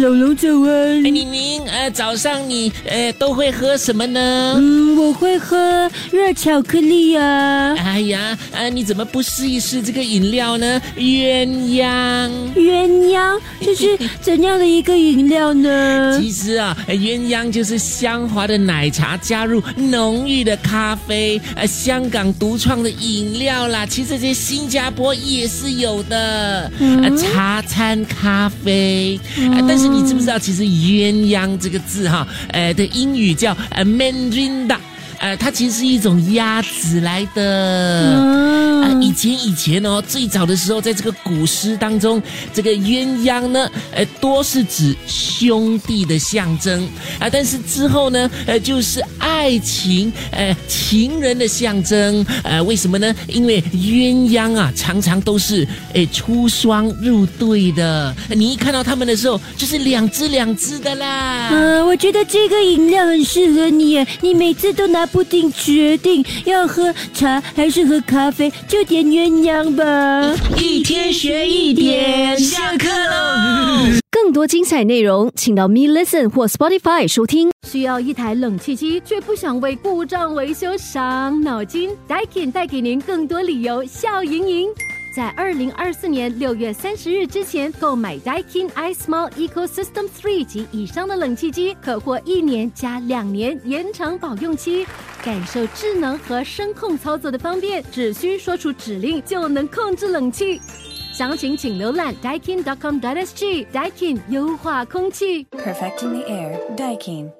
老龙早安哎，。宁宁，呃，早上你呃都会喝什么呢？嗯，我会喝热巧克力啊，哎呀，啊，你怎么不试一试这个饮料呢？鸳鸯。鸳鸯，这是怎样的一个饮料呢？其实啊，呃鸳鸯就是香滑的奶茶加入浓郁的咖啡，呃，香港独创的饮料啦。其实这些新加坡也是有的，呃，茶餐咖啡。呃，但是你知不知道，其实鸳鸯这个字哈，呃的英语叫呃 Mandarin 呃，它其实是一种鸭子来的。啊，嗯以前以前哦，最早的时候，在这个古诗当中，这个鸳鸯呢，呃，多是指兄弟的象征啊，但是之后呢，呃，就是爱情，呃，情人的象征。呃，为什么呢？因为鸳鸯啊，常常都是诶出双入对的。你一看到他们的时候，就是两只两只的啦。嗯，我觉得这个饮料很适合你耶，你每次都拿不定决定要喝茶还是喝咖啡，就点鸳鸯吧。一天学一点，下课喽。更多精彩内容，请到 Me Listen 或 Spotify 收听。需要一台冷气机，却不想为故障维修伤脑筋？Daikin 带给您更多理由笑盈盈。在二零二四年六月三十日之前购买 Daikin iSmall Ecosystem Three 及以上的冷气机，可获一年加两年延长保用期，感受智能和声控操作的方便，只需说出指令就能控制冷气。详情请浏览 Daikin.com.sg。Daikin 优化空气。Perfecting the air, Daikin.